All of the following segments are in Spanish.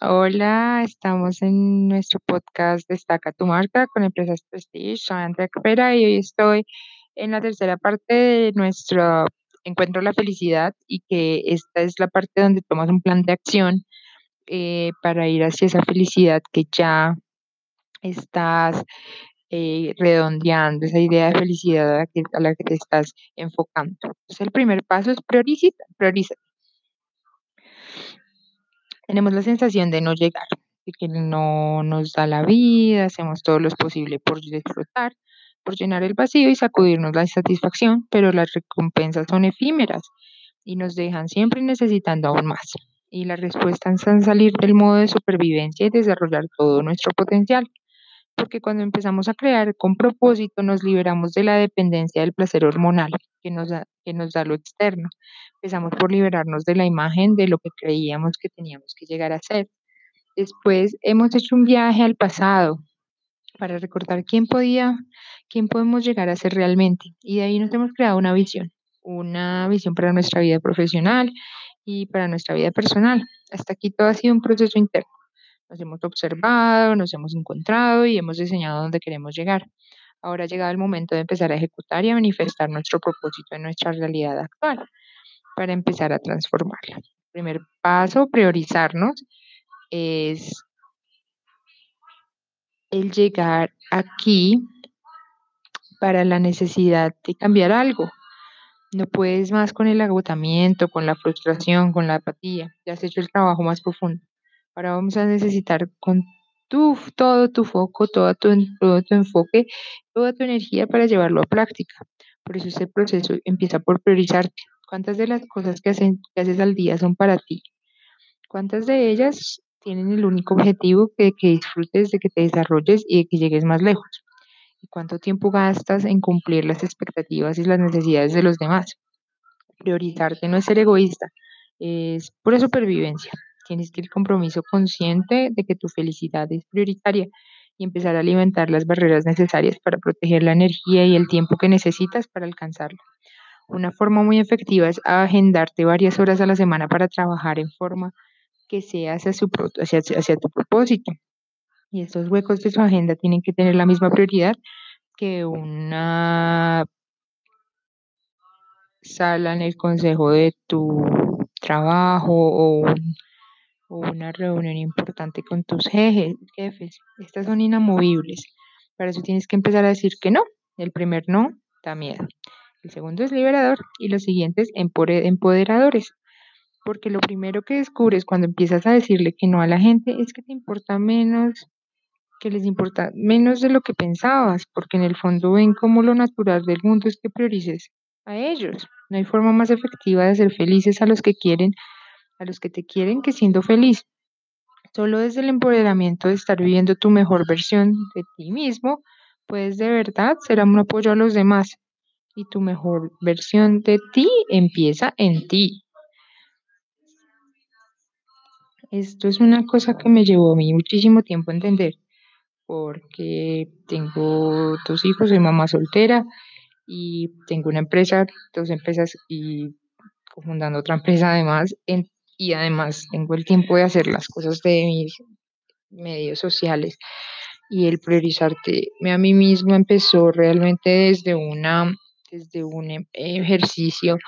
Hola, estamos en nuestro podcast Destaca tu marca con Empresas Prestige. Soy Andrea Capera y hoy estoy en la tercera parte de nuestro encuentro la felicidad y que esta es la parte donde tomas un plan de acción eh, para ir hacia esa felicidad que ya estás eh, redondeando, esa idea de felicidad a la que, a la que te estás enfocando. Entonces, el primer paso es priorizar, prioriza. Tenemos la sensación de no llegar, de que no nos da la vida, hacemos todo lo posible por disfrutar, por llenar el vacío y sacudirnos la insatisfacción, pero las recompensas son efímeras y nos dejan siempre necesitando aún más. Y la respuesta es salir del modo de supervivencia y desarrollar todo nuestro potencial. Porque cuando empezamos a crear con propósito, nos liberamos de la dependencia del placer hormonal que nos da, que nos da lo externo. Empezamos por liberarnos de la imagen de lo que creíamos que teníamos que llegar a ser. Después hemos hecho un viaje al pasado para recordar quién podía, quién podemos llegar a ser realmente. Y de ahí nos hemos creado una visión, una visión para nuestra vida profesional y para nuestra vida personal. Hasta aquí todo ha sido un proceso interno. Nos hemos observado, nos hemos encontrado y hemos diseñado dónde queremos llegar. Ahora ha llegado el momento de empezar a ejecutar y a manifestar nuestro propósito en nuestra realidad actual para empezar a transformarla. El primer paso, priorizarnos, es el llegar aquí para la necesidad de cambiar algo. No puedes más con el agotamiento, con la frustración, con la apatía. Ya has hecho el trabajo más profundo. Ahora vamos a necesitar con tu, todo tu foco, todo tu, todo tu enfoque, toda tu energía para llevarlo a práctica. Por eso ese proceso empieza por priorizarte. ¿Cuántas de las cosas que, hacen, que haces al día son para ti? ¿Cuántas de ellas tienen el único objetivo de que disfrutes, de que te desarrolles y de que llegues más lejos? ¿Y cuánto tiempo gastas en cumplir las expectativas y las necesidades de los demás? Priorizarte no es ser egoísta, es pura supervivencia. Tienes que ir compromiso consciente de que tu felicidad es prioritaria y empezar a alimentar las barreras necesarias para proteger la energía y el tiempo que necesitas para alcanzarla. Una forma muy efectiva es agendarte varias horas a la semana para trabajar en forma que sea hacia, su, hacia, hacia tu propósito. Y estos huecos de su agenda tienen que tener la misma prioridad que una sala en el consejo de tu trabajo o, un, o una reunión importante con tus jefes. Estas son inamovibles. Para eso tienes que empezar a decir que no. El primer no da miedo. El segundo es liberador y los siguientes empoderadores. Porque lo primero que descubres cuando empiezas a decirle que no a la gente es que te importa menos, que les importa menos de lo que pensabas, porque en el fondo ven como lo natural del mundo es que priorices a ellos. No hay forma más efectiva de ser felices a los que quieren, a los que te quieren, que siendo feliz. Solo desde el empoderamiento de estar viviendo tu mejor versión de ti mismo, puedes de verdad ser un apoyo a los demás y tu mejor versión de ti empieza en ti. Esto es una cosa que me llevó a mí muchísimo tiempo entender, porque tengo dos hijos, soy mamá soltera y tengo una empresa, dos empresas y fundando otra empresa además, y además tengo el tiempo de hacer las cosas de mis medios sociales y el priorizarte a mí mismo empezó realmente desde una desde un em, ejercicio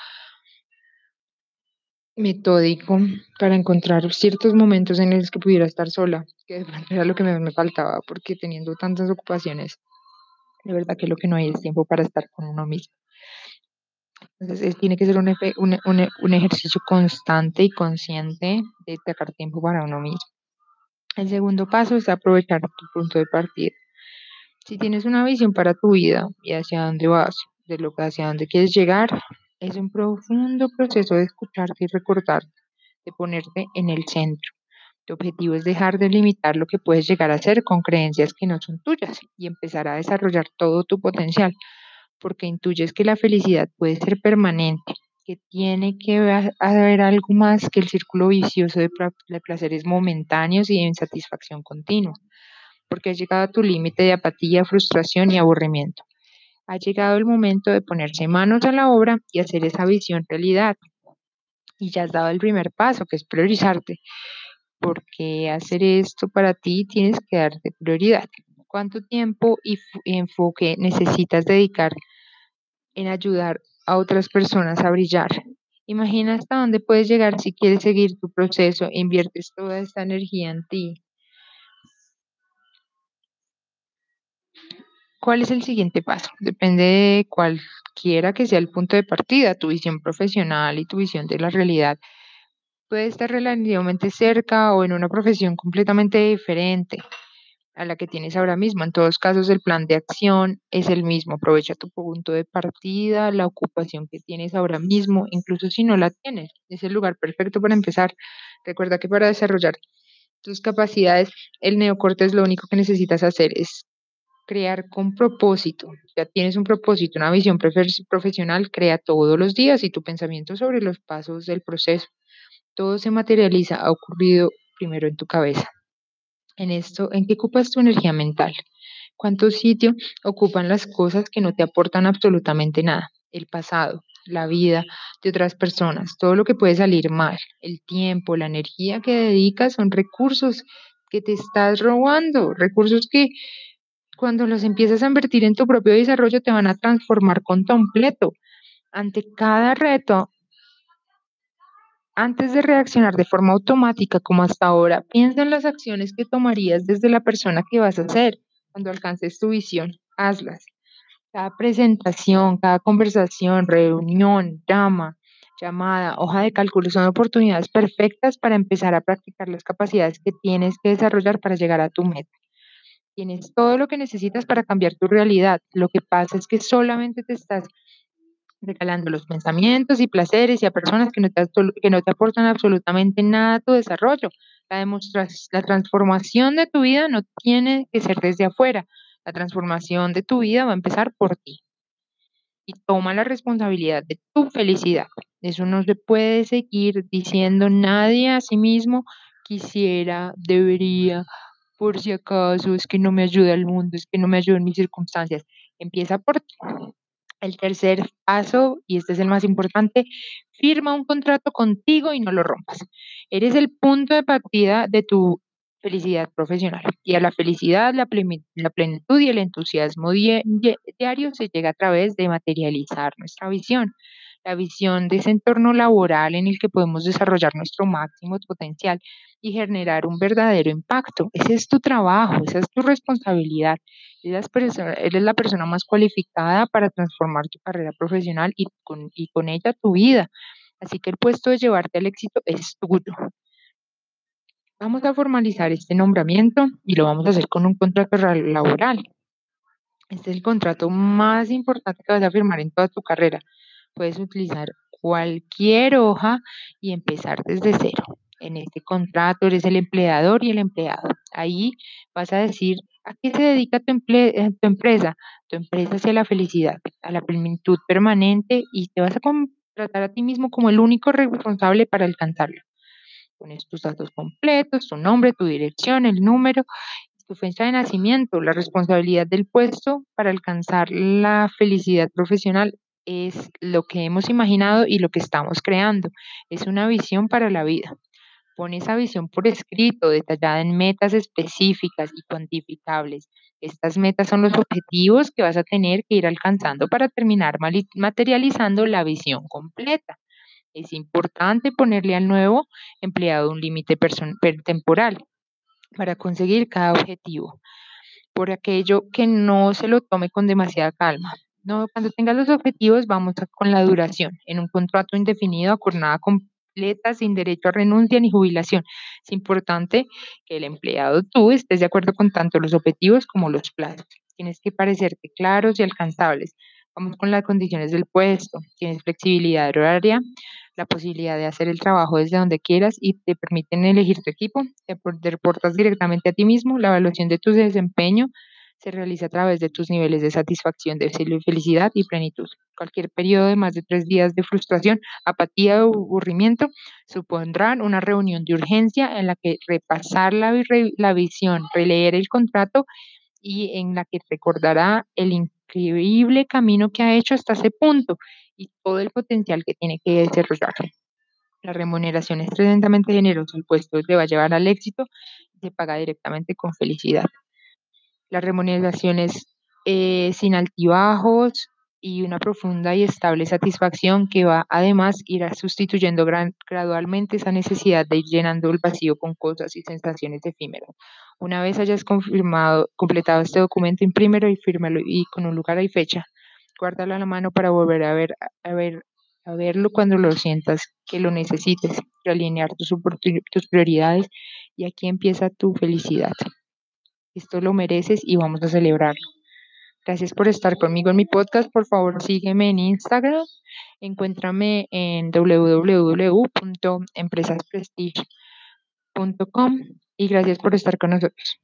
metódico para encontrar ciertos momentos en los que pudiera estar sola, que de pronto era lo que me faltaba, porque teniendo tantas ocupaciones, de verdad que lo que no hay es tiempo para estar con uno mismo. Entonces, tiene que ser un, un, un, un, ejercicio constante y consciente de sacar tiempo para uno mismo. El segundo paso es aprovechar tu punto de partida. Si tienes una visión para tu vida y hacia dónde vas, de lo que hacia dónde quieres llegar, es un profundo proceso de escucharte y recordarte, de ponerte en el centro. Tu objetivo es dejar de limitar lo que puedes llegar a ser con creencias que no son tuyas y empezar a desarrollar todo tu potencial, porque intuyes que la felicidad puede ser permanente, que tiene que haber algo más que el círculo vicioso de placeres momentáneos y de insatisfacción continua, porque has llegado a tu límite de apatía, frustración y aburrimiento. Ha llegado el momento de ponerse manos a la obra y hacer esa visión realidad. Y ya has dado el primer paso, que es priorizarte. porque hacer esto para ti tienes que darte prioridad. ¿Cuánto tiempo y enfoque necesitas dedicar en ayudar a otras personas a brillar? Imagina hasta dónde puedes llegar si quieres seguir tu proceso e inviertes toda esta energía en ti. ¿Cuál es el siguiente paso? Depende de cualquiera que sea el punto de partida, tu visión profesional y tu visión de la realidad. Puede estar relativamente cerca o en una profesión completamente diferente a la que tienes ahora mismo. En todos casos, el plan de acción es el mismo. Aprovecha tu punto de partida, la ocupación que tienes ahora mismo, incluso si no la tienes. Es el lugar perfecto para empezar. Recuerda que para desarrollar tus capacidades, el neocortes lo único que necesitas hacer es crear con propósito. Ya tienes un propósito, una visión profesional, crea todos los días y tu pensamiento sobre los pasos del proceso. Todo se materializa, ha ocurrido primero en tu cabeza. En esto, ¿en qué ocupas tu energía mental? ¿Cuánto sitio ocupan las cosas que no te aportan absolutamente nada? El pasado, la vida de otras personas, todo lo que puede salir mal, el tiempo, la energía que dedicas son recursos que te estás robando, recursos que cuando los empiezas a invertir en tu propio desarrollo, te van a transformar con completo. Ante cada reto, antes de reaccionar de forma automática como hasta ahora, piensa en las acciones que tomarías desde la persona que vas a ser cuando alcances tu visión. Hazlas. Cada presentación, cada conversación, reunión, llama, llamada, hoja de cálculo son oportunidades perfectas para empezar a practicar las capacidades que tienes que desarrollar para llegar a tu meta. Tienes todo lo que necesitas para cambiar tu realidad. Lo que pasa es que solamente te estás regalando los pensamientos y placeres y a personas que no te, que no te aportan absolutamente nada a tu desarrollo. La, la transformación de tu vida no tiene que ser desde afuera. La transformación de tu vida va a empezar por ti. Y toma la responsabilidad de tu felicidad. Eso no se puede seguir diciendo nadie a sí mismo quisiera, debería, por si acaso, es que no me ayuda el mundo, es que no me ayuda en mis circunstancias. Empieza por ti. El tercer paso, y este es el más importante, firma un contrato contigo y no lo rompas. Eres el punto de partida de tu felicidad profesional. Y a la felicidad, la, plenitud y el entusiasmo diario se llega a través de materializar nuestra visión la visión de ese entorno laboral en el que podemos desarrollar nuestro máximo potencial y generar un verdadero impacto. Ese es tu trabajo, esa es tu responsabilidad. Eres, la persona más cualificada para transformar tu carrera profesional y con, y con ella tu vida. Así que el puesto de llevarte al éxito es tuyo. Vamos a formalizar este nombramiento y lo vamos a hacer con un contrato laboral. Este es el contrato más importante que vas a firmar en toda tu carrera. Puedes utilizar cualquier hoja y empezar desde cero. En este contrato eres el empleador y el empleado. Ahí vas a decir a qué se dedica tu, eh, empresa. Tu empresa hacia la felicidad, a la plenitud permanente y te vas a contratar a ti mismo como el único responsable para alcanzarlo. Pones tus datos completos, tu nombre, tu dirección, el número, tu fecha de nacimiento, la responsabilidad del puesto para alcanzar la felicidad profesional es lo que hemos imaginado y lo que estamos creando. Es una visión para la vida. Pon esa visión por escrito, detallada en metas específicas y cuantificables. Estas metas son los objetivos que vas a tener que ir alcanzando para terminar materializando la visión completa. Es importante ponerle al nuevo empleado un límite temporal para conseguir cada objetivo. Por aquello que no se lo tome con demasiada calma. No, cuando tengas los objetivos, vamos con la duración. En un contrato indefinido a jornada completa, sin derecho a renuncia ni jubilación. Es importante que el empleado tú estés de acuerdo con tanto los objetivos como los plazos. Tienes que parecerte claros y alcanzables. Vamos con las condiciones del puesto. Tienes flexibilidad horaria, la posibilidad de hacer el trabajo desde donde quieras y te permiten elegir tu equipo. Te reportas directamente a ti mismo. La evaluación de tu desempeño se realiza a través de tus niveles de satisfacción, de felicidad y plenitud. Cualquier periodo de más de tres días de frustración, apatía o aburrimiento supondrán una reunión de urgencia en la que repasar la, la visión, releer el contrato y en la que recordará el increíble camino que ha hecho hasta ese punto y todo el potencial que tiene que desarrollar. La remuneración es tremendamente generosa, el puesto te va a llevar al éxito y se paga directamente con felicidad. La remuneración es eh, sin altibajos y una profunda y estable satisfacción que va además ir a sustituyendo gran- gradualmente esa necesidad de ir llenando el vacío con cosas y sensaciones efímeras. Una vez hayas confirmado, completado este documento, imprímelo y fírmalo y con un lugar y fecha. Guárdalo a la mano para volver a ver, a ver, a verlo cuando lo sientas que lo necesites, realinear tus, tus prioridades y aquí empieza tu felicidad. Esto lo mereces y vamos a celebrarlo. Gracias por estar conmigo en mi podcast. Por favor, sígueme en Instagram. Encuéntrame en www.empresasprestige.com y gracias por estar con nosotros.